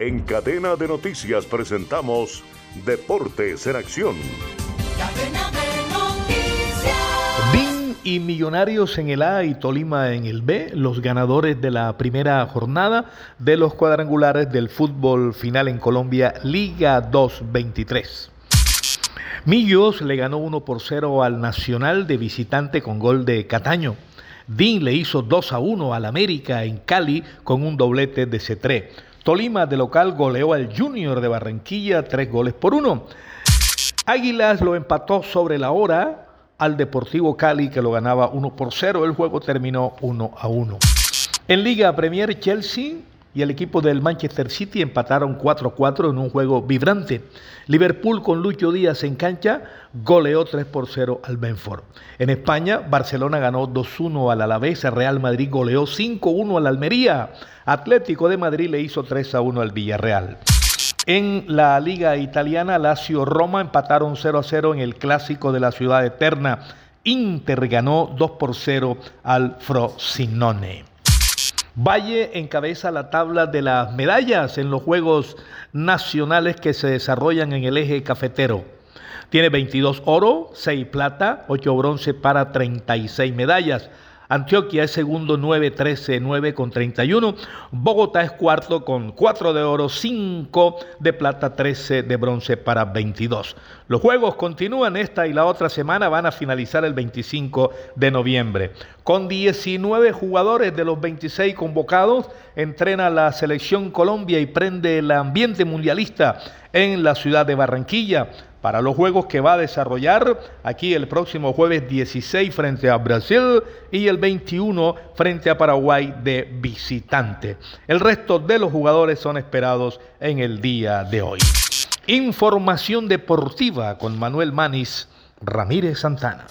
En cadena de noticias presentamos Deportes en Acción. BIN y Millonarios en el A y Tolima en el B, los ganadores de la primera jornada de los cuadrangulares del fútbol final en Colombia, Liga 223. Millos le ganó 1 por 0 al Nacional de visitante con gol de Cataño. DIN le hizo 2 a 1 al América en Cali con un doblete de C3. Tolima de local goleó al Junior de Barranquilla 3 goles por 1. Águilas lo empató sobre la hora al Deportivo Cali que lo ganaba 1 por 0. El juego terminó 1 a 1. En Liga Premier Chelsea y el equipo del Manchester City empataron 4-4 en un juego vibrante. Liverpool con Lucho Díaz en cancha goleó 3 por 0 al Benford. En España, Barcelona ganó 2-1 al Alavés, Real Madrid goleó 5-1 al Almería, Atlético de Madrid le hizo 3-1 al Villarreal. En la Liga Italiana, Lazio Roma empataron 0 0 en el clásico de la ciudad eterna. Inter ganó 2 por 0 al Frosinone. Valle encabeza la tabla de las medallas en los Juegos Nacionales que se desarrollan en el eje cafetero. Tiene 22 oro, 6 plata, 8 bronce para 36 medallas. Antioquia es segundo 9, 13, 9 con 31. Bogotá es cuarto con 4 de oro, 5 de plata, 13 de bronce para 22. Los juegos continúan esta y la otra semana, van a finalizar el 25 de noviembre. Con 19 jugadores de los 26 convocados, entrena la selección Colombia y prende el ambiente mundialista en la ciudad de Barranquilla para los juegos que va a desarrollar aquí el próximo jueves 16 frente a Brasil y el 21 frente a Paraguay de visitante. El resto de los jugadores son esperados en el día de hoy. Información deportiva con Manuel Manis Ramírez Santana.